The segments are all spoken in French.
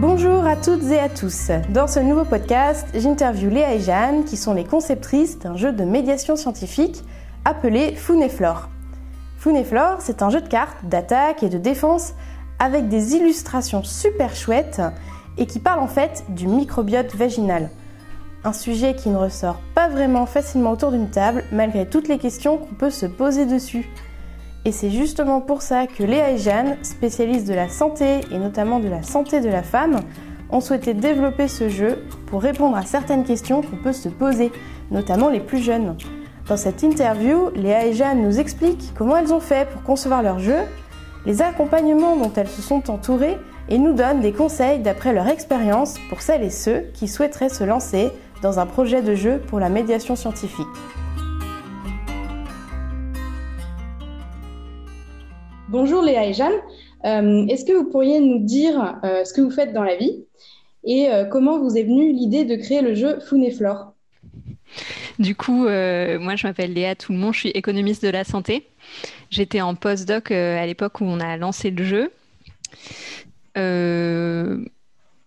Bonjour à toutes et à tous. Dans ce nouveau podcast, j'interviewe Léa et Jeanne, qui sont les conceptrices d'un jeu de médiation scientifique appelé Flore. Flore, c'est un jeu de cartes d'attaque et de défense avec des illustrations super chouettes et qui parle en fait du microbiote vaginal. Un sujet qui ne ressort pas vraiment facilement autour d'une table malgré toutes les questions qu'on peut se poser dessus. Et c'est justement pour ça que Léa et Jeanne, spécialistes de la santé et notamment de la santé de la femme, ont souhaité développer ce jeu pour répondre à certaines questions qu'on peut se poser, notamment les plus jeunes. Dans cette interview, Léa et Jeanne nous expliquent comment elles ont fait pour concevoir leur jeu, les accompagnements dont elles se sont entourées et nous donnent des conseils d'après leur expérience pour celles et ceux qui souhaiteraient se lancer dans un projet de jeu pour la médiation scientifique. Bonjour Léa et Jeanne. Euh, est-ce que vous pourriez nous dire euh, ce que vous faites dans la vie et euh, comment vous est venue l'idée de créer le jeu Flore Du coup, moi je m'appelle Léa monde, je suis économiste de la santé. J'étais en postdoc à l'époque où on a lancé le jeu.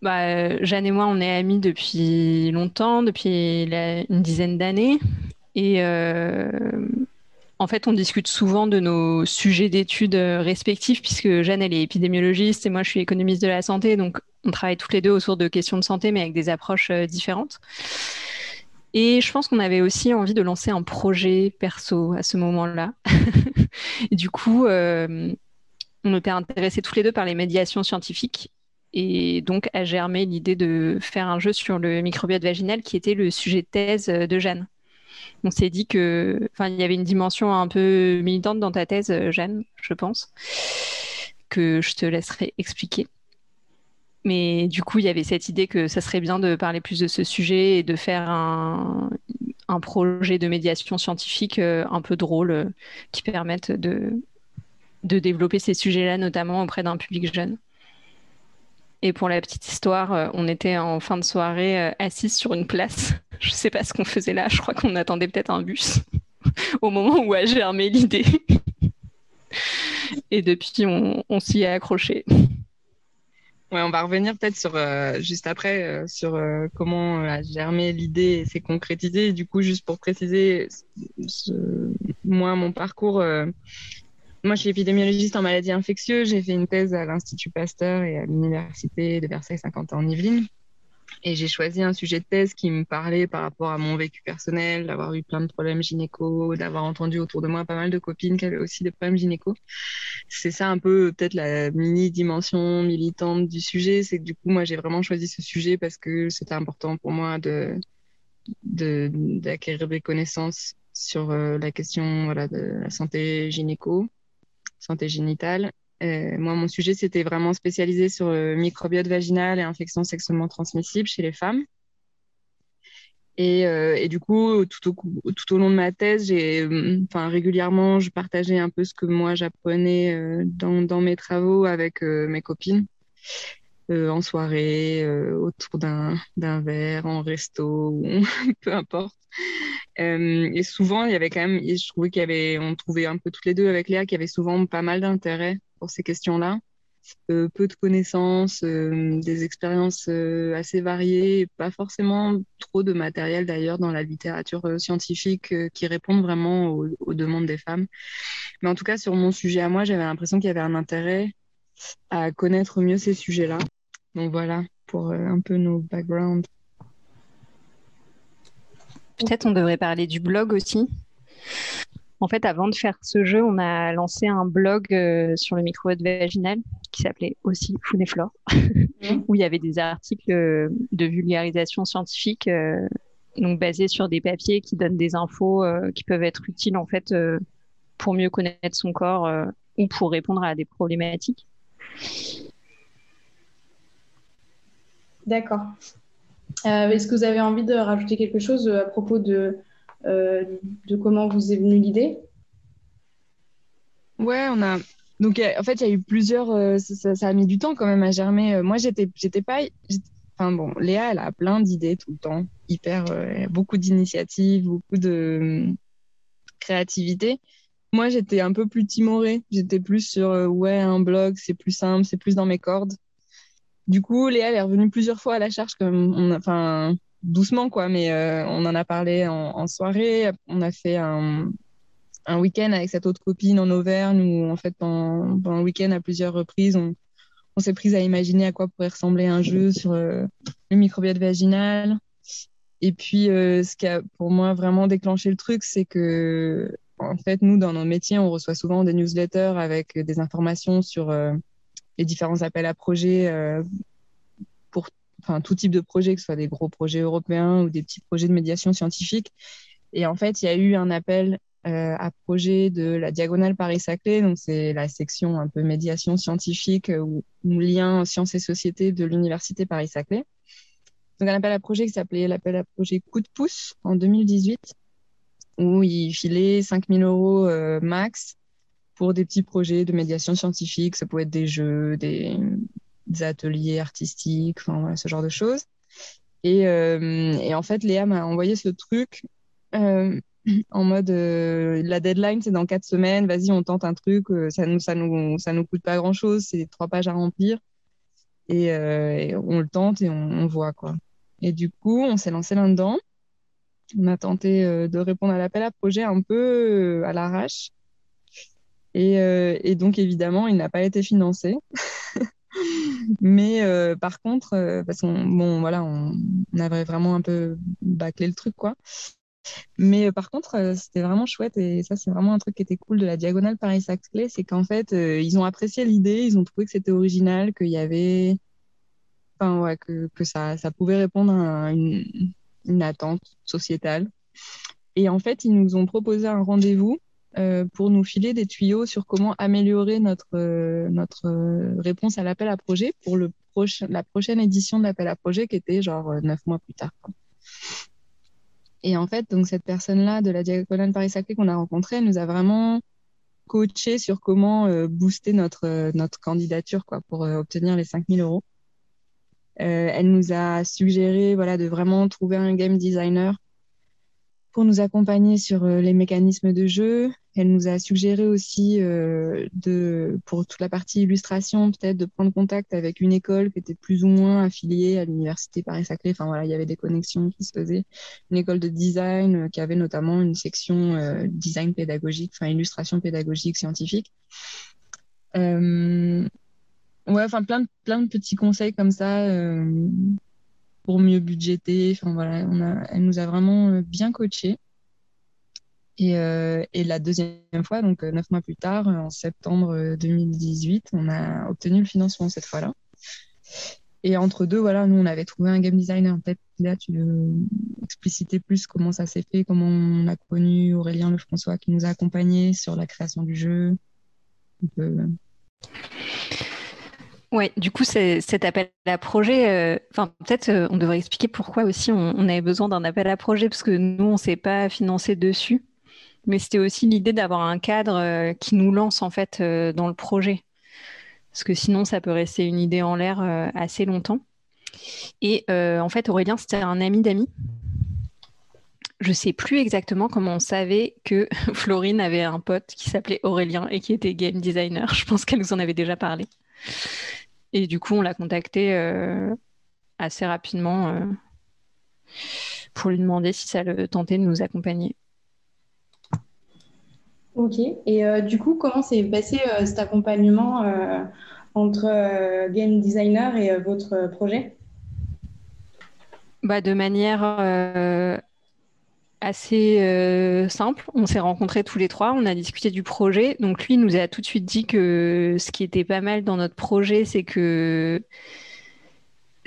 Bah, Jeanne et moi, on est amis depuis longtemps, depuis une dizaine d'années. Et en fait, on discute souvent de nos sujets d'études euh, respectifs, puisque Jeanne, elle est épidémiologiste et moi, je suis économiste de la santé. Donc, on travaille toutes les deux autour de questions de santé, mais avec des approches euh, différentes. Et je pense qu'on avait aussi envie de lancer un projet perso à ce moment-là. du coup, euh, on était intéressés tous les deux par les médiations scientifiques. Et donc a germé l'idée de faire un jeu sur le microbiote vaginal qui était le sujet de thèse de Jeanne on s'est dit que, enfin, il y avait une dimension un peu militante dans ta thèse, euh, Jeanne, je pense, que je te laisserai expliquer. Mais du coup, il y avait cette idée que ça serait bien de parler plus de ce sujet et de faire un, projet de médiation scientifique euh, un peu drôle euh, qui permette de, de développer ces sujets-là, notamment auprès d'un public jeune. Et pour la petite histoire, on était en fin de soirée assis sur une place. Je sais pas ce qu'on faisait là. Je crois qu'on attendait peut-être un bus au moment où a germé l'idée. Et depuis, on, s'y est accroché. Ouais, on va revenir peut-être sur euh, juste après sur comment a germé l'idée et s'est concrétisée. du coup, juste pour préciser, moi, mon parcours, moi, je suis épidémiologiste en maladies infectieuses. J'ai fait une thèse à l'Institut Pasteur et à l'Université de Versailles-Saint-Quentin en Yvelines. Et j'ai choisi un sujet de thèse qui me parlait par rapport à mon vécu personnel, d'avoir eu plein de problèmes gynéco, d'avoir entendu autour de moi pas mal de copines qui avaient aussi des problèmes gynéco. C'est ça un peu peut-être la mini dimension militante du sujet. C'est que du coup, moi, j'ai vraiment choisi ce sujet parce que c'était important pour moi de d'acquérir des connaissances sur euh, la question voilà, de la santé gynéco santé génitale. Euh, moi, mon sujet, c'était vraiment spécialisé sur le microbiote vaginal et infections sexuellement transmissibles chez les femmes. Et, euh, du coup, tout au, long de ma thèse, enfin, régulièrement, je partageais un peu ce que moi j'apprenais euh, dans, mes travaux avec mes copines, en soirée, autour d'un, verre, en resto, peu importe. Euh, et souvent, il y avait quand même, je trouvais qu'il trouvait un peu toutes les deux avec Léa qu'il y avait souvent pas mal d'intérêt pour ces questions-là. Euh, peu de connaissances, euh, des expériences assez variées, pas forcément trop de matériel d'ailleurs dans la littérature scientifique qui répondent vraiment aux, aux, demandes des femmes. Mais en tout cas, sur mon sujet à moi, j'avais l'impression qu'il y avait un intérêt à connaître mieux ces sujets-là. Donc voilà pour un peu nos backgrounds. Peut-être on devrait parler du blog aussi. En fait, avant de faire ce jeu, on a lancé un blog euh, sur le microbiote vaginal qui s'appelait aussi Flore, mmh. où il y avait des articles euh, de vulgarisation scientifique, euh, donc basés sur des papiers qui donnent des infos qui peuvent être utiles en fait pour mieux connaître son corps ou pour répondre à des problématiques. D'accord. Est-ce que vous avez envie de rajouter quelque chose à propos de, de comment vous est venue l'idée? Ouais, on a. Donc, en fait, il y a eu plusieurs. Ça, a mis du temps quand même à germer. Moi, j'étais, pas. Enfin bon, Léa, elle a plein d'idées tout le temps, hyper, beaucoup d'initiatives, beaucoup de créativité. Moi, j'étais un peu plus timorée. J'étais plus sur ouais, un blog, c'est plus simple, c'est plus dans mes cordes. du coup, Léa elle est revenue plusieurs fois à la charge, comme on enfin doucement quoi, mais on en a parlé en, soirée. On a fait un, week-end avec cette autre copine en Auvergne où en fait pendant, week-end à plusieurs reprises on, s'est prise à imaginer à quoi pourrait ressembler un jeu sur le microbiote vaginal. Et puis, ce qui a pour moi vraiment déclenché le truc, c'est que en fait, nous, dans nos métiers, on reçoit souvent des newsletters avec des informations sur euh, les différents appels à projets euh, pour enfin, tout type de projet, que ce soit des gros projets européens ou des petits projets de médiation scientifique. Et en fait, il y a eu un appel euh, à projet de la Diagonale Paris-Saclay, donc c'est la section un peu médiation scientifique ou, ou lien sciences et société de l'Université Paris-Saclay. Donc un appel à projet qui s'appelait l'appel à projet Coup de pouce en 2018 où il filait 5000 euros euh, max pour des petits projets de médiation scientifique. Ça pouvait être des jeux, des, ateliers artistiques, ce genre de choses. Et, euh, et en fait, Léa m'a envoyé ce truc euh, en mode la deadline c'est dans quatre semaines, vas-y on tente un truc, ça nous ça nous ça nous coûte pas grand chose, c'est trois pages à remplir et, on le tente et on, voit quoi. Et du coup on s'est lancé là-dedans on a tenté euh, de répondre à l'appel à projet un peu euh, à l'arrache. Euh, et, donc, évidemment, il n'a pas été financé. Mais par contre, parce qu'on bon, voilà, on, avait vraiment un peu bâclé le truc, quoi. Mais par contre, c'était vraiment chouette et ça, c'est vraiment un truc qui était cool de la diagonale Paris-Saclay, c'est qu'en fait, ils ont apprécié l'idée, ils ont trouvé que c'était original, qu'il y avait, enfin ouais, que, ça, pouvait répondre à une attente sociétale. Et en fait, ils nous ont proposé un rendez-vous euh, pour nous filer des tuyaux sur comment améliorer notre, euh, notre euh, réponse à l'appel à projet pour le prochain, la prochaine édition de l'appel à projet qui était genre neuf mois plus tard. Et en fait, donc cette personne-là de la Diagonale Paris-Saclay qu'on a rencontrée, nous a vraiment coaché sur comment booster notre, notre candidature quoi, pour obtenir les 5000 euros. Elle nous a suggéré voilà, de vraiment trouver un game designer pour nous accompagner sur les mécanismes de jeu. Elle nous a suggéré aussi euh, de, pour toute la partie illustration, peut-être de prendre contact avec une école qui était plus ou moins affiliée à l'université Paris-Saclay. Enfin voilà, il y avait des connexions qui se faisaient. Une école de design qui avait notamment une section design pédagogique, enfin illustration pédagogique scientifique. Euh, Ouais, enfin plein de, plein de petits conseils comme ça euh, pour mieux budgéter. Enfin voilà, on a, elle nous a vraiment euh, bien coaché. Et, euh, et la deuxième fois, donc neuf mois plus tard, en septembre 2018, on a obtenu le financement cette fois-là. Et entre deux, voilà, nous, on avait trouvé un game designer. Peut-être là, tu veux expliciter plus comment ça s'est fait, comment on a connu Aurélien Le François qui nous a accompagnés sur la création du jeu. Ouais, du coup, cet appel à projet, euh, peut-être euh, on devrait expliquer pourquoi aussi on, avait besoin d'un appel à projet, parce que nous, on ne s'est pas financé dessus. Mais c'était aussi l'idée d'avoir un cadre euh, qui nous lance en fait dans le projet. Parce que sinon, ça peut rester une idée en l'air assez longtemps. Et en fait, Aurélien, c'était un ami d'amis. Je ne sais plus exactement comment on savait que Florine avait un pote qui s'appelait Aurélien et qui était game designer. Je pense qu'elle nous en avait déjà parlé. Et du coup, on l'a contacté euh, assez rapidement euh, pour lui demander si ça le tentait de nous accompagner. Ok. Et euh, du coup, comment s'est passé cet accompagnement entre game designer et votre projet? Bah, De manière assez euh, simple. On s'est rencontrés tous les trois, on a discuté du projet. Donc lui nous a tout de suite dit que ce qui était pas mal dans notre projet, c'est que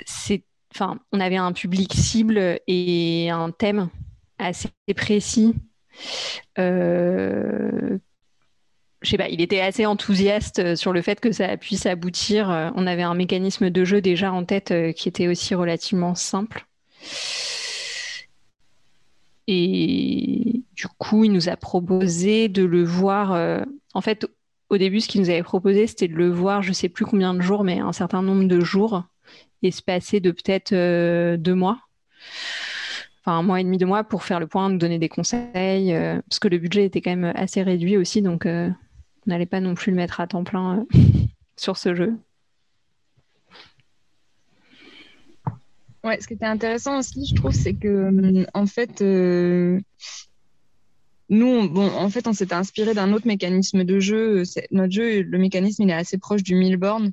c'est, enfin, on avait un public cible et un thème assez précis. Euh, je sais pas, il était assez enthousiaste sur le fait que ça puisse aboutir. On avait un mécanisme de jeu déjà en tête euh, qui était aussi relativement simple. Et du coup, il nous a proposé de le voir. Euh, en fait, au début, ce qu'il nous avait proposé, c'était de le voir, je sais plus combien de jours, mais un certain nombre de jours, espacés de peut-être euh, deux mois. Enfin, un mois et demi, deux mois pour faire le point, nous donner des conseils, euh, parce que le budget était quand même assez réduit aussi, donc on n'allait pas non plus le mettre à temps plein sur ce jeu. Ouais, ce qui était intéressant aussi, je trouve, c'est que en fait, euh, nous, bon, en fait, on s'était inspiré d'un autre mécanisme de jeu. Notre jeu, le mécanisme, il est assez proche du Milborn.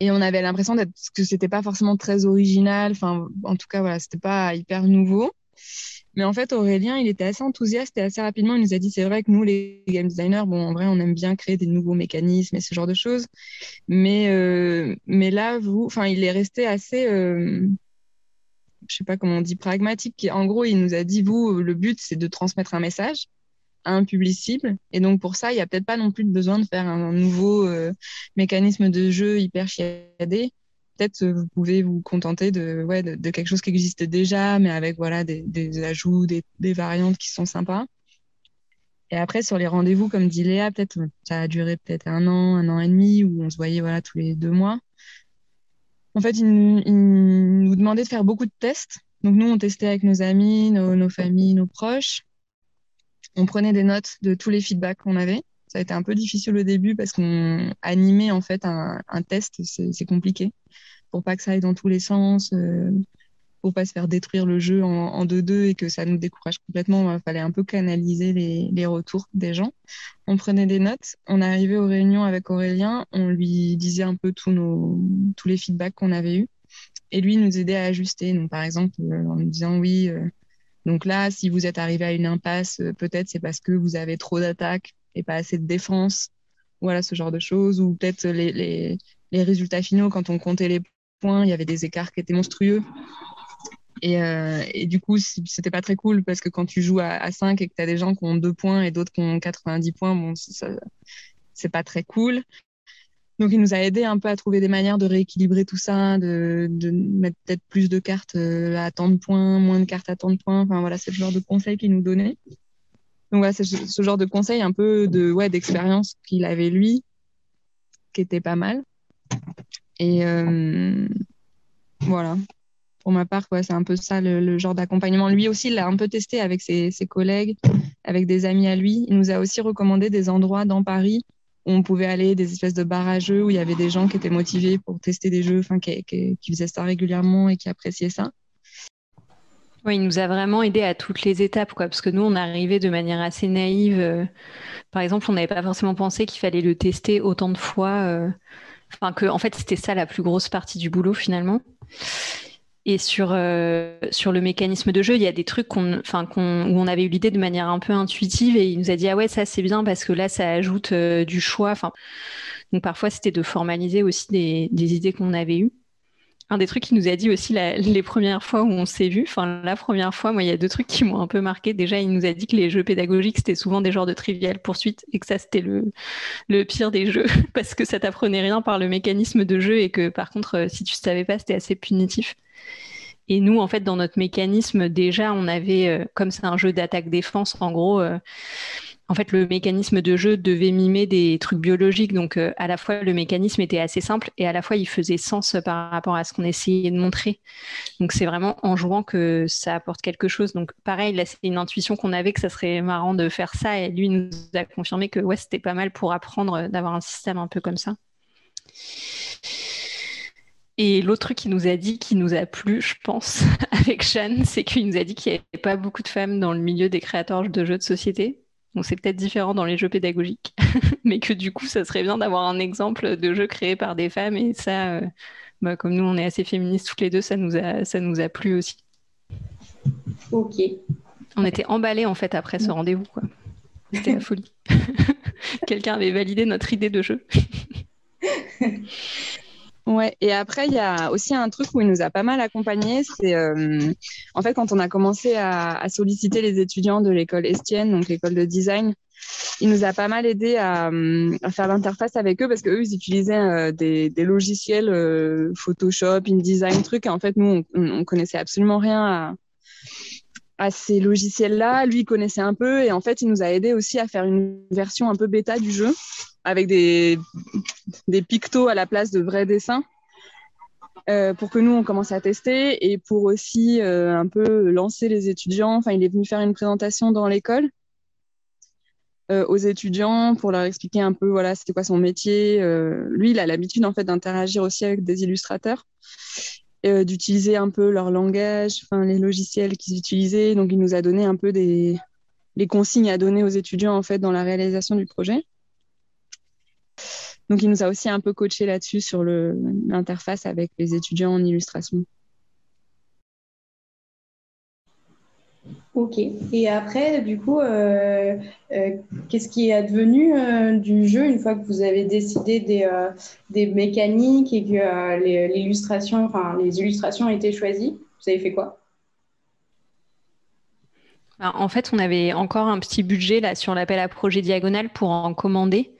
Et on avait l'impression que c'était pas forcément très original. Enfin, en tout cas, voilà, c'était pas hyper nouveau. Mais en fait, Aurélien, il était assez enthousiaste et assez rapidement, il nous a dit c'est vrai que nous, les game designers, bon, en vrai, on aime bien créer des nouveaux mécanismes et ce genre de choses. Mais, euh, mais là, vous, enfin, il est resté assez, euh, je sais pas comment on dit, pragmatique. En gros, il nous a dit vous, le but, c'est de transmettre un message à un public cible. Et donc, pour ça, il n'y a peut-être pas non plus besoin de faire un nouveau euh, mécanisme de jeu hyper chiadé peut-être euh, vous pouvez vous contenter de, ouais, de, quelque chose qui existe déjà, mais avec voilà, des, ajouts, des, variantes qui sont sympas. Et après, sur les rendez-vous, comme dit Léa, peut-être ça a duré peut-être un an, un an et demi, où on se voyait voilà, tous les deux mois. En fait, ils, nous demandaient de faire beaucoup de tests. Donc nous, on testait avec nos amis, nos familles, nos proches. On prenait des notes de tous les feedbacks qu'on avait. Ça a été un peu difficile au début parce qu'on animait en fait un, test, c'est compliqué pour pas que ça aille dans tous les sens, euh, pour pas se faire détruire le jeu en 2-2 et que ça nous décourage complètement. Il fallait un peu canaliser les, les, retours des gens. On prenait des notes, on arrivait aux réunions avec Aurélien, on lui disait un peu tous, nos, tous les feedbacks qu'on avait eus. Et lui nous aidait à ajuster. Donc, par exemple, euh, en nous disant oui, euh, donc là, si vous êtes arrivé à une impasse, euh, peut-être c'est parce que vous avez trop d'attaques et pas assez de défense. Voilà, ce genre de choses. Ou peut-être les, les, les résultats finaux, quand on comptait les points, il y avait des écarts qui étaient monstrueux. Et, euh, et du coup, c'était pas très cool parce que quand tu joues à, à 5 et que tu as des gens qui ont 2 points et d'autres qui ont 90 points, bon, c'est pas très cool. Donc, il nous a aidé un peu à trouver des manières de rééquilibrer tout ça, de, mettre peut-être plus de cartes euh, à tant de points, moins de cartes à tant de points. Enfin, voilà, c'est le genre de conseils qu'il nous donnait. Donc, voilà, c'est ce genre de conseils un peu de, ouais, d'expérience qu'il avait lui, qui était pas mal. Et euh, voilà. Pour ma part, ouais, c'est un peu ça le, genre d'accompagnement. Lui aussi, il l'a un peu testé avec ses, collègues, avec des amis à lui. Il nous a aussi recommandé des endroits dans Paris on pouvait aller, des espèces de jeux où il y avait des gens qui étaient motivés pour tester des jeux, qui, qui, qui faisaient ça régulièrement et qui appréciaient ça. Oui, il nous a vraiment aidé à toutes les étapes, quoi, parce que nous, on arrivait de manière assez naïve. Euh, par exemple, on n'avait pas forcément pensé qu'il fallait le tester autant de fois. Euh, Enfin, que, en fait, c'était ça la plus grosse partie du boulot finalement. Et sur, euh, sur le mécanisme de jeu, il y a des trucs qu'on, qu'on, où on avait eu l'idée de manière un peu intuitive et il nous a dit ah ouais ça c'est bien parce que là ça ajoute euh, du choix. Donc parfois c'était de formaliser aussi des, des idées qu'on avait eues un des trucs qu'il nous a dit aussi les premières fois où on s'est vu, enfin la première fois, moi il y a deux trucs qui m'ont un peu marqué. Déjà, il nous a dit que les jeux pédagogiques c'était souvent des genres de trivial poursuite et que ça c'était le, pire des jeux parce que ça t'apprenait rien par le mécanisme de jeu et que par contre euh, si tu savais pas c'était assez punitif. Et nous, en fait, dans notre mécanisme, déjà, on avait, euh, comme c'est un jeu d'attaque-défense, en gros, euh, en fait, le mécanisme de jeu devait mimer des trucs biologiques. Donc, euh, à la fois, le mécanisme était assez simple et à la fois, il faisait sens par rapport à ce qu'on essayait de montrer. Donc, c'est vraiment en jouant que ça apporte quelque chose. Donc, pareil, là, c'est une intuition qu'on avait que ça serait marrant de faire ça. Et lui nous a confirmé que ouais, c'était pas mal pour apprendre d'avoir un système un peu comme ça. Et l'autre truc qu'il nous a dit, qui nous a plu, je pense, avec Jeanne, c'est qu'il nous a dit qu'il n'y avait pas beaucoup de femmes dans le milieu des créateurs de jeux de société. Donc c'est peut-être différent dans les jeux pédagogiques, mais que du coup, ça serait bien d'avoir un exemple de jeu créé par des femmes. Et ça, euh, bah, comme nous, on est assez féministes toutes les deux, ça nous a, ça nous a plu aussi. Ok. On était emballés en fait après ce rendez-vous. C'était la folie. Quelqu'un avait validé notre idée de jeu. Ouais, et après, il y a aussi un truc où il nous a pas mal accompagnés. C'est euh, en fait quand on a commencé à, solliciter les étudiants de l'école Estienne, donc l'école de design, il nous a pas mal aidé à, à faire l'interface avec eux parce qu'eux, ils utilisaient euh, des, logiciels euh, Photoshop, InDesign, trucs. Et en fait, nous, on, on connaissait absolument rien à, à ces logiciels-là. Lui, il connaissait un peu et en fait, il nous a aidé aussi à faire une version un peu bêta du jeu avec des, des pictos à la place de vrais dessins. Euh, pour que nous on commence à tester et pour aussi euh, un peu lancer les étudiants. Enfin, il est venu faire une présentation dans l'école euh, aux étudiants pour leur expliquer un peu voilà c'était quoi son métier. Lui, il a l'habitude en fait d'interagir aussi avec des illustrateurs d'utiliser un peu leur langage, les logiciels qu'ils utilisaient. Donc, il nous a donné un peu des les consignes à donner aux étudiants en fait dans la réalisation du projet. Donc, il nous a aussi un peu coaché là-dessus sur l'interface avec les étudiants en illustration. Ok. Et après, du coup, euh, euh, qu'est-ce qui est advenu euh, du jeu une fois que vous avez décidé des, des mécaniques et que l'illustration, enfin, les illustrations ont été choisies? Vous avez fait quoi? Ben, en fait, on avait encore un petit budget là sur l'appel à projet diagonal pour en commander.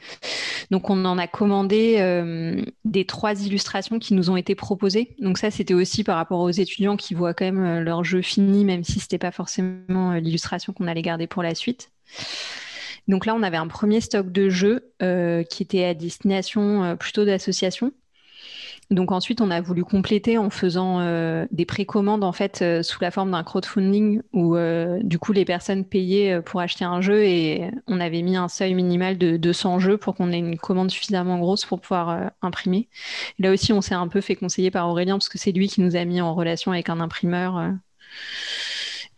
Donc, on en a commandé euh, des trois illustrations qui nous ont été proposées. Donc, ça, c'était aussi par rapport aux étudiants qui voient quand même euh, leur jeu fini, même si c'était pas forcément euh, l'illustration qu'on allait garder pour la suite. Donc là, on avait un premier stock de jeux qui était à destination plutôt d'associations. Donc ensuite, on a voulu compléter en faisant euh, des précommandes en fait euh, sous la forme d'un crowdfunding où euh, du coup les personnes payaient pour acheter un jeu et on avait mis un seuil minimal de 200 jeux pour qu'on ait une commande suffisamment grosse pour pouvoir imprimer. là aussi, on s'est un peu fait conseiller par Aurélien parce que c'est lui qui nous a mis en relation avec un imprimeur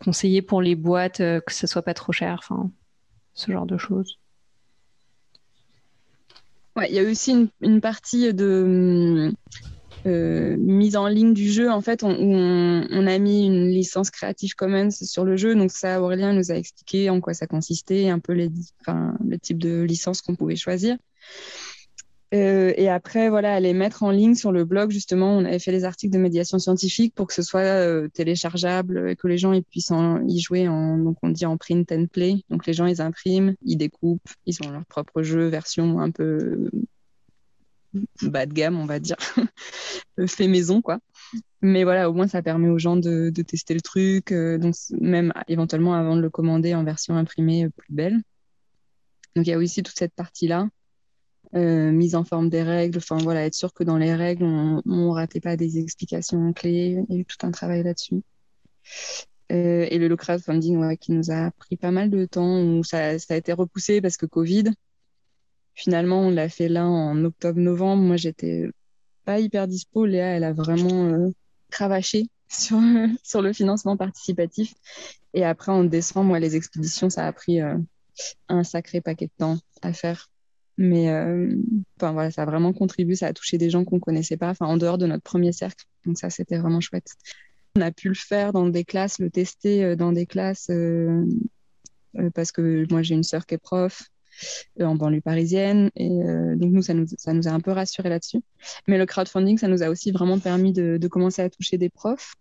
conseiller pour les boîtes que ce soit pas trop cher, enfin ce genre de choses. Ouais, il y a aussi une, partie de euh, mise en ligne du jeu, en fait, on, où on, a mis une licence Creative Commons sur le jeu. Donc ça, Aurélien nous a expliqué en quoi ça consistait, un peu les, le type de licence qu'on pouvait choisir. Euh, et après, voilà, les mettre en ligne sur le blog, justement, on avait fait des articles de médiation scientifique pour que ce soit euh, téléchargeable et que les gens ils puissent y jouer en, donc on dit en print and play. Donc les gens ils impriment, ils découpent, ils ont leur propre jeu, version un peu bas de gamme, on va dire, fait maison, quoi. Mais voilà, au moins ça permet aux gens de, tester le truc, euh, donc même éventuellement avant de le commander en version imprimée plus belle. Donc il y a aussi toute cette partie-là. Euh, mise en forme des règles, enfin voilà, être sûr que dans les règles, on ne ratait pas des explications clés. Il y a eu tout un travail là-dessus. Euh, et le crowdfunding ouais, qui nous a pris pas mal de temps, où ça, a été repoussé parce que Covid. Finalement, on l'a fait là en octobre-novembre. Moi, j'étais pas hyper dispo. Léa, elle a vraiment euh, cravaché sur, sur le financement participatif. Et après, en décembre, moi, les expéditions, ça a pris un sacré paquet de temps à faire. Mais euh, enfin, voilà, ça a vraiment contribué, ça a touché des gens qu'on ne connaissait pas, enfin, en dehors de notre premier cercle. Donc ça, c'était vraiment chouette. On a pu le faire dans des classes, le tester euh, dans des classes, euh, parce que moi, j'ai une sœur qui est prof en banlieue parisienne. Et donc, nous ça, nous, ça nous a un peu rassuré là-dessus. Mais le crowdfunding, ça nous a aussi vraiment permis de, de commencer à toucher des profs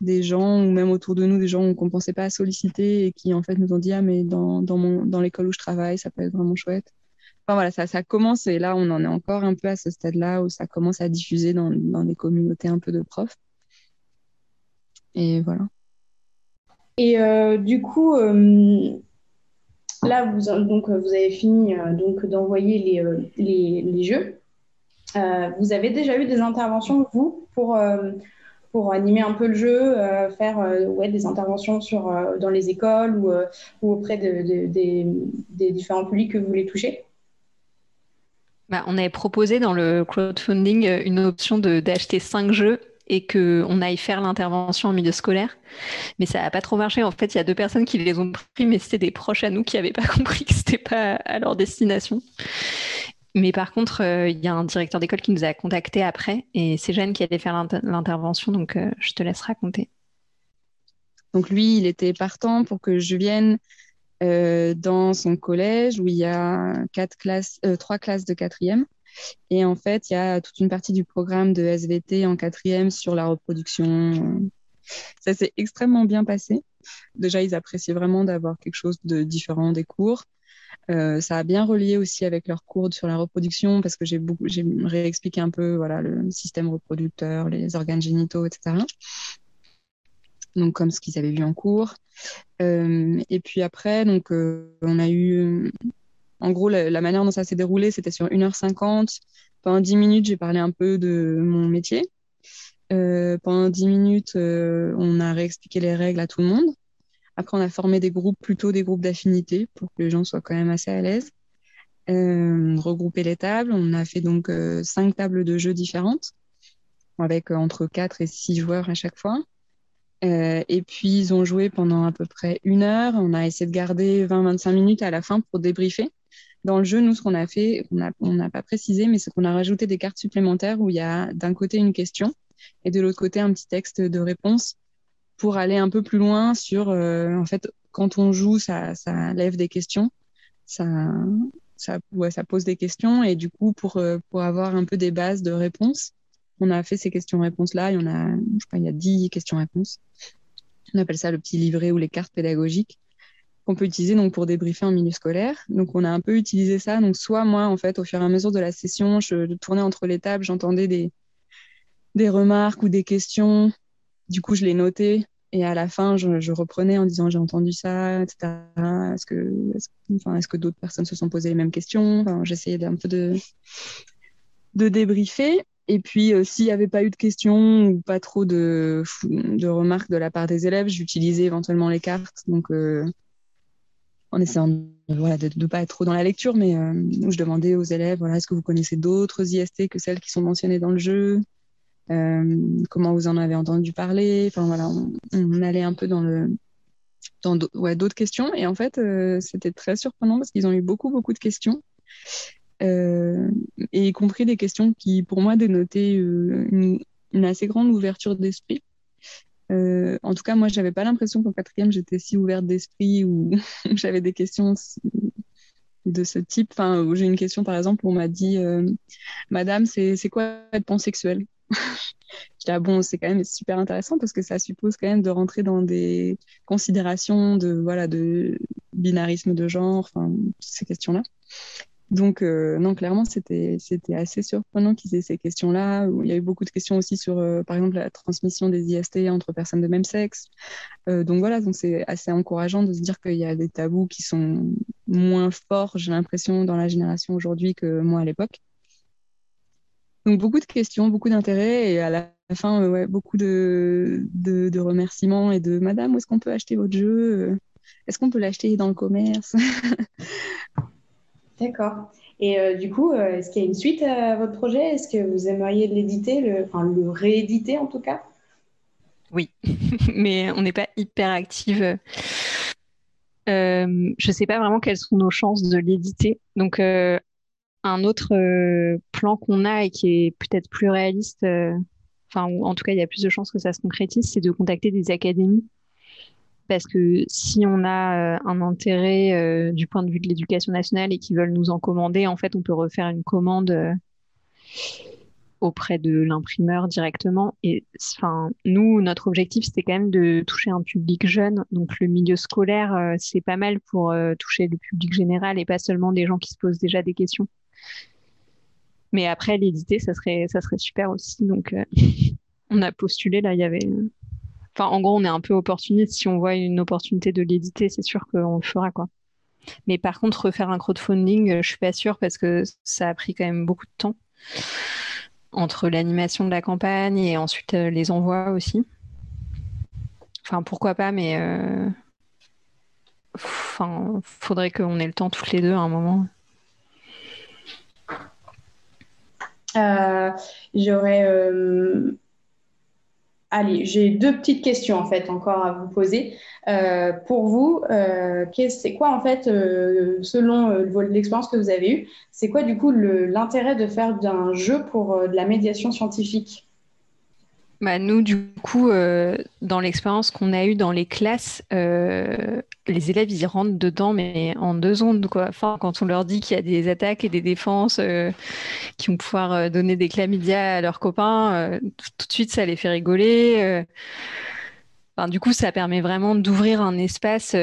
des gens ou même autour de nous des gens qu'on ne pensait pas à solliciter et qui en fait nous ont dit ah mais dans, dans, dans l'école où je travaille ça peut être vraiment chouette voilà, ça, commence et là, on en est encore un peu à ce stade-là où ça commence à diffuser dans, des communautés un peu de profs. Et voilà. Et euh, du coup, euh, là, vous, donc, vous avez fini euh, donc d'envoyer les, les, les, jeux. vous avez déjà eu des interventions, vous, pour, pour animer un peu le jeu, faire ouais, des interventions sur, dans les écoles ou, ou auprès de, des, des différents publics que vous voulez toucher? Bah, on avait proposé dans le crowdfunding euh, une option d'acheter cinq jeux et qu'on aille faire l'intervention en milieu scolaire. Mais ça n'a pas trop marché. En fait, il y a deux personnes qui les ont pris, mais c'était des proches à nous qui n'avaient pas compris que ce n'était pas à leur destination. Mais par contre, euh, il y a un directeur d'école qui nous a contactés après et c'est Jeanne qui allait faire l'intervention, donc euh, je te laisse raconter. Donc lui, il était partant pour que je vienne euh, dans son collège où il y a euh, trois classes de quatrième. Et en fait, il y a toute une partie du programme de SVT en quatrième sur la reproduction. Ça s'est extrêmement bien passé. Déjà, ils appréciaient vraiment d'avoir quelque chose de différent des cours. Euh, ça a bien relié aussi avec leurs cours sur la reproduction parce que j'ai j'ai réexpliqué un peu voilà le système reproducteur, les organes génitaux, etc donc comme ce qu'ils avaient vu en cours. Euh, et puis après, donc, euh, on a eu, en gros, la, manière dont ça s'est déroulé, c'était sur 1h50. Pendant 10 minutes, j'ai parlé un peu de mon métier. Euh, pendant 10 minutes, on a réexpliqué les règles à tout le monde. Après, on a formé des groupes, plutôt des groupes d'affinité, pour que les gens soient quand même assez à l'aise. regroupé les tables. On a fait donc cinq tables de jeux différentes avec entre 4 et 6 joueurs à chaque fois. Et puis, ils ont joué pendant à peu près une heure. On a essayé de garder 20-25 minutes à la fin pour débriefer. Dans le jeu, nous, ce qu'on a fait, on n'a pas précisé, mais c'est qu'on a rajouté des cartes supplémentaires où il y a d'un côté une question et de l'autre côté un petit texte de réponse pour aller un peu plus loin sur, euh, en fait, quand on joue, ça, ça lève des questions, ça, ça, ouais, ça pose des questions et du coup, pour, euh, pour avoir un peu des bases de réponses, on a fait ces questions-réponses-là. Il y en a, je crois, il y a 10 questions-réponses. On appelle ça le petit livret ou les cartes pédagogiques qu'on peut utiliser donc pour débriefer en milieu scolaire. Donc on a un peu utilisé ça. Donc soit moi en fait au fur et à mesure de la session, je tournais entre les tables, j'entendais des des remarques ou des questions. Du coup, je les notais et à la fin, je, reprenais en disant j'ai entendu ça, etc. Est-ce que, enfin, est-ce que d'autres personnes se sont posées les mêmes questions? Enfin, J'essayais d'un peu de, de débriefer. Et puis, euh, s'il n'y avait pas eu de questions ou pas trop de, remarques de la part des élèves, j'utilisais éventuellement les cartes. Donc, euh, en essayant de ne pas être trop dans la lecture, mais euh, je demandais aux élèves voilà, est-ce que vous connaissez d'autres IST que celles qui sont mentionnées dans le jeu? Comment vous en avez entendu parler? Enfin voilà, on, allait un peu dans d'autres questions. Et en fait, c'était très surprenant parce qu'ils ont eu beaucoup, beaucoup de questions. Euh, et y compris des questions qui, pour moi, dénotaient une, assez grande ouverture d'esprit. en tout cas, moi, j'avais pas l'impression qu'en quatrième, j'étais si ouverte d'esprit ou j'avais des questions de ce type. Enfin, j'ai une question, par exemple, où on m'a dit Madame, c'est quoi être pansexuel je bon, c'est quand même super intéressant parce que ça suppose quand même de rentrer dans des considérations de, voilà, de binarisme de genre, enfin, ces questions-là. Donc, euh, non, clairement, c'était, assez surprenant qu'ils aient ces questions-là. Il y a eu beaucoup de questions aussi sur, euh, par exemple, la transmission des IST entre personnes de même sexe. Euh, donc voilà, donc c'est assez encourageant de se dire qu'il y a des tabous qui sont moins forts, j'ai l'impression, dans la génération aujourd'hui que moi à l'époque. Donc beaucoup de questions, beaucoup d'intérêt et à la fin, ouais, beaucoup de, de, remerciements et de Madame, où est-ce qu'on peut acheter votre jeu? Est-ce qu'on peut l'acheter dans le commerce? D'accord. Et euh, du coup, euh, est-ce qu'il y a une suite à votre projet? Est-ce que vous aimeriez l'éditer, le, enfin le rééditer en tout cas? Oui, mais on n'est pas hyper active. je ne sais pas vraiment quelles sont nos chances de l'éditer. Donc, un autre euh, plan qu'on a et qui est peut-être plus réaliste, euh, enfin, en tout cas, il y a plus de chances que ça se concrétise, c'est de contacter des académies. Parce que si on a euh, un intérêt du point de vue de l'éducation nationale et qu'ils veulent nous en commander, en fait, on peut refaire une commande auprès de l'imprimeur directement. Et nous, notre objectif, c'était quand même de toucher un public jeune. Donc, le milieu scolaire, c'est pas mal pour toucher le public général et pas seulement des gens qui se posent déjà des questions. Mais après, l'éditer, ça serait, ça serait super aussi. Donc, euh, on a postulé, là, il y avait. En gros, on est un peu opportuniste. Si on voit une opportunité de l'éditer, c'est sûr qu'on le fera, quoi. Mais par contre, refaire un crowdfunding, euh, je suis pas sûre parce que ça a pris quand même beaucoup de temps entre l'animation de la campagne et ensuite euh, les envois aussi. Enfin, pourquoi pas, mais enfin, faudrait qu'on ait le temps toutes les deux à un moment. Euh, j'aurais. Euh, allez, j'ai deux petites questions en fait encore à vous poser. Euh, pour vous, c'est quoi en fait, selon l'expérience que vous avez eue, c'est quoi du coup l'intérêt de faire d'un jeu pour de la médiation scientifique? Bah, nous, du coup, euh, dans l'expérience qu'on a eue dans les classes, euh, les élèves, ils rentrent dedans, mais en deux secondes, quoi. Quand on leur dit qu'il y a des attaques et des défenses euh, qui vont pouvoir donner des chlamydia à leurs copains, tout de suite, ça les fait rigoler. Enfin, du coup, ça permet vraiment d'ouvrir un espace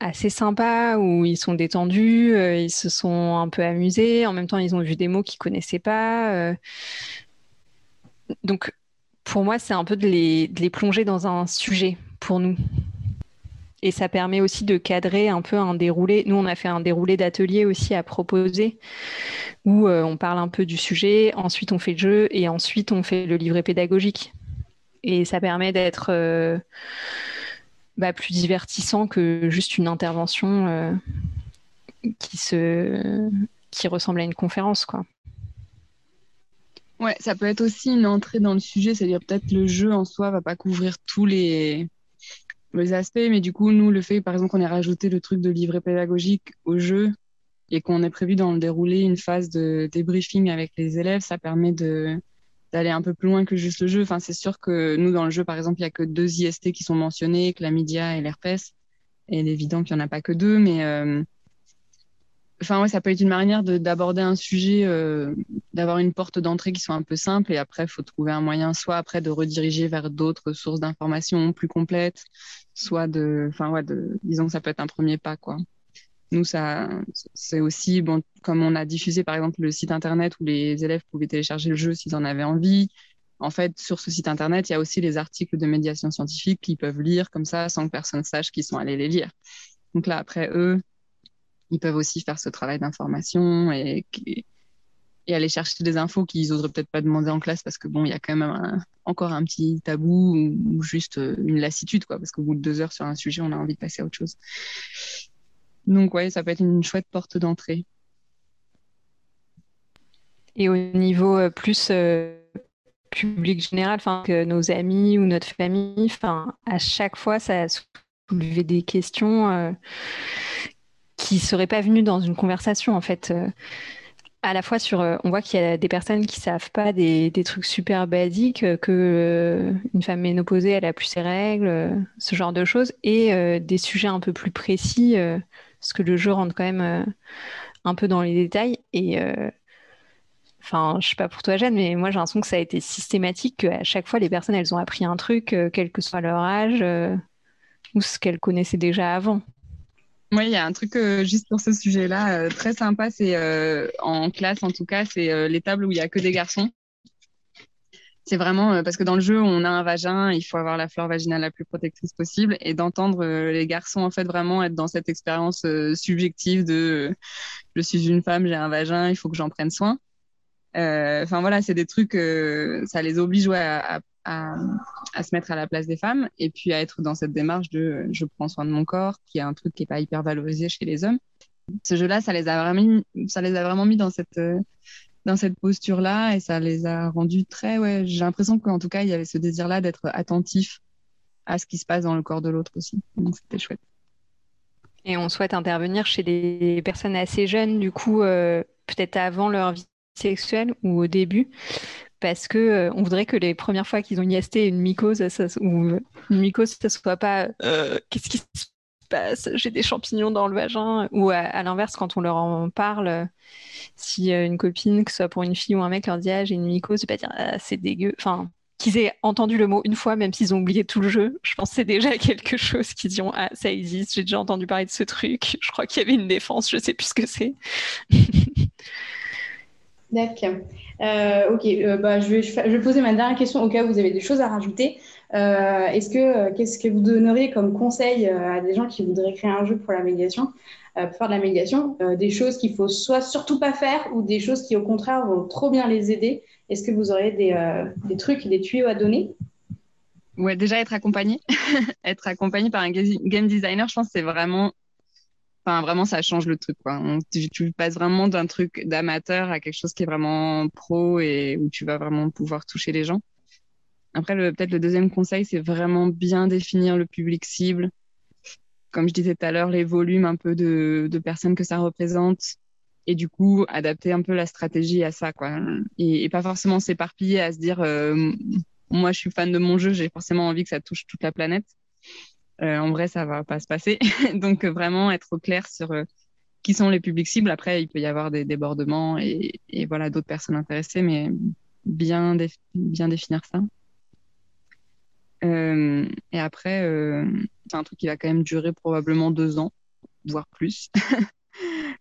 assez sympa où ils sont détendus, ils se sont un peu amusés. En même temps, ils ont vu des mots qu'ils connaissaient pas. Donc, pour moi, c'est un peu de les, plonger dans un sujet pour nous. Et ça permet aussi de cadrer un peu un déroulé. Nous, on a fait un déroulé d'atelier aussi à proposer où euh, on parle un peu du sujet, ensuite on fait le jeu et ensuite on fait le livret pédagogique. Et ça permet d'être euh, bah, plus divertissant que juste une intervention euh, qui, se, qui ressemble à une conférence. quoi. Ouais, ça peut être aussi une entrée dans le sujet, c'est-à-dire peut-être le jeu en soi va pas couvrir tous les, les aspects, mais du coup, nous, le fait, par exemple, qu'on ait rajouté le truc de livret pédagogique au jeu et qu'on ait prévu dans le déroulé une phase de débriefing avec les élèves, ça permet de d'aller un peu plus loin que juste le jeu. Enfin, c'est sûr que nous, dans le jeu, par exemple, il y a que deux IST qui sont mentionnés, que la média et l'herpès. Et il est évident qu'il n'y en a pas que deux, mais euh, enfin ouais, ça peut être une manière d'aborder un sujet, euh, d'avoir une porte d'entrée qui soit un peu simple, et après, il faut trouver un moyen, soit après de rediriger vers d'autres sources d'informations plus complètes, soit de, enfin ouais, disons que ça peut être un premier pas, quoi. Nous, ça, c'est aussi, bon, comme on a diffusé par exemple le site internet où les élèves pouvaient télécharger le jeu s'ils en avaient envie. En fait, sur ce site internet, il y a aussi les articles de médiation scientifique qu'ils peuvent lire comme ça sans que personne sache qu'ils sont allés les lire. Donc là, après eux, ils peuvent aussi faire ce travail d'information et, aller chercher des infos qu'ils n'oseraient peut-être pas demander en classe parce que bon, il y a quand même encore un petit tabou ou, juste une lassitude, quoi, parce qu'au bout de deux heures sur un sujet, on a envie de passer à autre chose. Donc ouais, ça peut être une chouette porte d'entrée. Et au niveau euh, plus euh, public général, que nos amis ou notre famille, à chaque fois ça a soulevé des questions euh, qui seraient pas venues dans une conversation en fait. à la fois sur, on voit qu'il y a des personnes qui savent pas des, des trucs super basiques, que une femme ménopausée elle a plus ses règles, ce genre de choses, et des sujets un peu plus précis parce que le jeu rentre quand même euh, un peu dans les détails. Et euh, enfin, je sais pas pour toi, Jeanne, mais moi j'ai l'impression que ça a été systématique, qu'à chaque fois les personnes elles ont appris un truc, euh, quel que soit leur âge, ou ce qu'elles connaissaient déjà avant. Oui, il y a un truc juste pour ce sujet-là, très sympa, c'est en classe en tout cas, c'est les tables où il y a que des garçons c'est vraiment euh, parce que dans le jeu, on a un vagin, il faut avoir la flore vaginale la plus protectrice possible et d'entendre euh, les garçons en fait vraiment être dans cette expérience euh, subjective de je suis une femme, j'ai un vagin, il faut que j'en prenne soin. Enfin voilà, c'est des trucs, ça les oblige à, à, se mettre à la place des femmes et puis à être dans cette démarche de je prends soin de mon corps, qui est un truc qui est pas hyper valorisé chez les hommes. Ce jeu-là, ça les a vraiment, ça les a vraiment mis dans cette dans cette posture-là et ça les a rendus très, ouais, j'ai l'impression qu'en tout cas, il y avait ce désir-là d'être attentif à ce qui se passe dans le corps de l'autre aussi. Donc c'était chouette. Et on souhaite intervenir chez des personnes assez jeunes, du coup, euh, peut-être avant leur vie sexuelle ou au début, parce que euh, on voudrait que les premières fois qu'ils ont IST une mycose ça, ou une mycose, ça soit pas euh, qu'est-ce qui se passe, j'ai des champignons dans le vagin, ou à, l'inverse, quand on leur en parle, si euh, une copine, que ce soit pour une fille ou un mec, leur dit ah, j'ai une mycose, c'est pas dire ah, c'est dégueu. Enfin, qu'ils aient entendu le mot une fois, même s'ils ont oublié tout le jeu, je pense c'est déjà quelque chose qu'ils disent ah ça existe, j'ai déjà entendu parler de ce truc, je crois qu'il y avait une défense, je sais plus ce que c'est. D'accord. Euh, ok, euh, bah, je, vais, poser ma dernière question au cas où vous avez des choses à rajouter. Euh, est-ce que qu'est-ce que vous donneriez comme conseil à des gens qui voudraient créer un jeu pour la médiation, pour faire de la médiation, des choses qu'il faut soit surtout pas faire ou des choses qui au contraire vont trop bien les aider? Est-ce que vous auriez des, des trucs, des tuyaux à donner? Ouais, déjà être accompagné, être accompagné par un game designer, je pense que c'est vraiment Enfin, vraiment, ça change le truc, quoi. tu, passes vraiment d'un truc d'amateur à quelque chose qui est vraiment pro et où tu vas vraiment pouvoir toucher les gens. Après, peut-être le deuxième conseil, c'est vraiment bien définir le public cible. Comme je disais tout à l'heure, les volumes un peu de, personnes que ça représente. Et du coup, adapter un peu la stratégie à ça, quoi. Et, pas forcément s'éparpiller à se dire, euh, moi, je suis fan de mon jeu, j'ai forcément envie que ça touche toute la planète. Euh, en vrai, ça va pas se passer. Donc, euh, vraiment être au clair sur euh, qui sont les publics cibles. Après, il peut y avoir des débordements et, voilà d'autres personnes intéressées, mais bien, définir ça. et après, c'est un truc qui va quand même durer probablement deux ans, voire plus.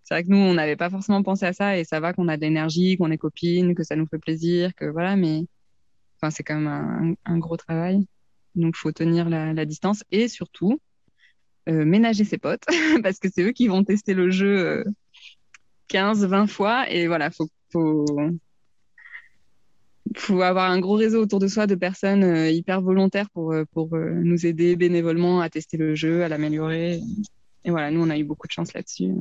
c'est vrai que nous, on n'avait pas forcément pensé à ça et ça va qu'on a de l'énergie, qu'on est copines, que ça nous fait plaisir, que voilà, mais enfin, c'est quand même un gros travail. Donc, il faut tenir la, distance et surtout euh, ménager ses potes parce que c'est eux qui vont tester le jeu 15, euh, 20 fois. Et voilà, faut, faut, faut avoir un gros réseau autour de soi de personnes euh, hyper volontaires pour, pour nous aider bénévolement à tester le jeu, à l'améliorer. Et voilà, nous, on a eu beaucoup de chance là-dessus.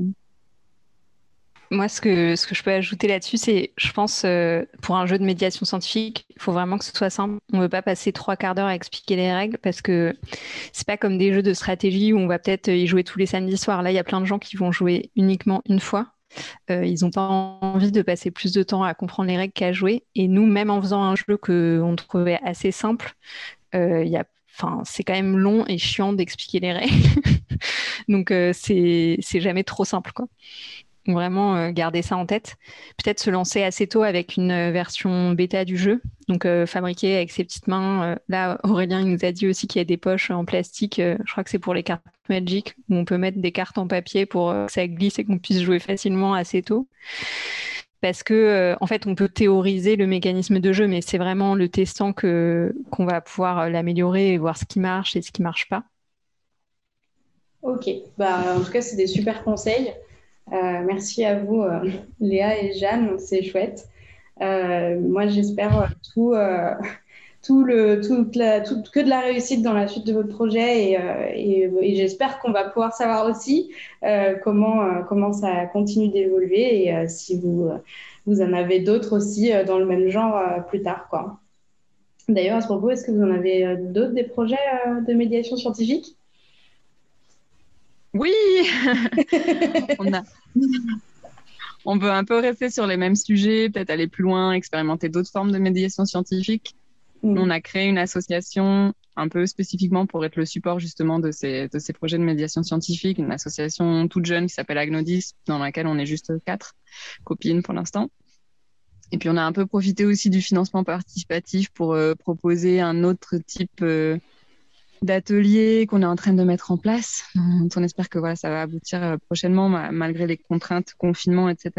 Moi, ce que, je peux ajouter là-dessus, c'est, je pense, euh, pour un jeu de médiation scientifique, il faut vraiment que ce soit simple. On ne veut pas passer trois quarts d'heure à expliquer les règles parce que c'est pas comme des jeux de stratégie où on va peut-être y jouer tous les samedis soirs. Là, il y a plein de gens qui vont jouer uniquement une fois. Euh, ils n'ont pas envie de passer plus de temps à comprendre les règles qu'à jouer. Et nous, même en faisant un jeu qu'on trouvait assez simple, euh, c'est quand même long et chiant d'expliquer les règles. Donc, c'est jamais trop simple, quoi vraiment euh, garder ça en tête. Peut-être se lancer assez tôt avec une euh, version bêta du jeu, donc euh, fabriquer avec ses petites mains. là, Aurélien il nous a dit aussi qu'il y a des poches en plastique, je crois que c'est pour les cartes Magic, où on peut mettre des cartes en papier pour que ça glisse et qu'on puisse jouer facilement assez tôt. Parce que, en fait, on peut théoriser le mécanisme de jeu, mais c'est vraiment le testant que qu'on va pouvoir l'améliorer et voir ce qui marche et ce qui marche pas. Ok, bah, en tout cas, c'est des super conseils. Euh, merci à vous, euh, Léa et Jeanne, c'est chouette. Euh, moi, j'espère tout, que de la réussite dans la suite de votre projet et, et, j'espère qu'on va pouvoir savoir aussi comment, comment ça continue d'évoluer et si vous, vous en avez d'autres aussi dans le même genre plus tard. D'ailleurs, à ce propos, est-ce que vous en avez d'autres des projets de médiation scientifique? Oui, on a. On veut un peu rester sur les mêmes sujets, peut-être aller plus loin, expérimenter d'autres formes de médiation scientifique. Mm. On a créé une association un peu spécifiquement pour être le support justement de ces, de ces projets de médiation scientifique, une association toute jeune qui s'appelle Agnodis, dans laquelle on est juste quatre copines pour l'instant. Et puis on a un peu profité aussi du financement participatif pour euh, proposer un autre type euh, d'ateliers qu'on est en train de mettre en place. On espère que voilà, ça va aboutir euh, prochainement malgré les contraintes, confinement, etc.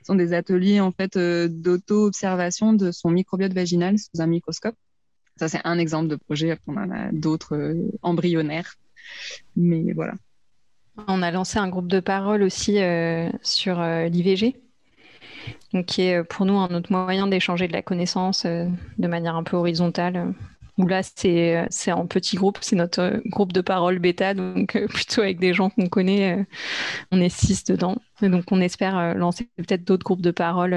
Ce sont des ateliers en fait euh, d'auto-observation de son microbiote vaginal sous un microscope. Ça, c'est un exemple de projet. On en a d'autres euh, embryonnaires. Mais voilà. On a lancé un groupe de parole aussi sur l'IVG, qui est pour nous un autre moyen d'échanger de la connaissance de manière un peu horizontale où là, c'est en petit groupe, c'est notre euh, groupe de parole bêta, donc euh, plutôt avec des gens qu'on connaît. Euh, on est six dedans. Et donc, on espère lancer peut-être d'autres groupes de parole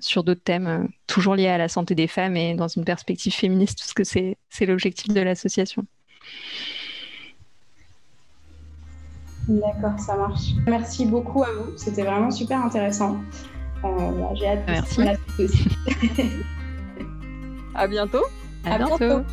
sur d'autres thèmes, toujours liés à la santé des femmes et dans une perspective féministe, parce que c'est l'objectif de l'association. D'accord, ça marche. Merci beaucoup à vous. C'était vraiment super intéressant. J'ai hâte Merci. à bientôt. À, bientôt.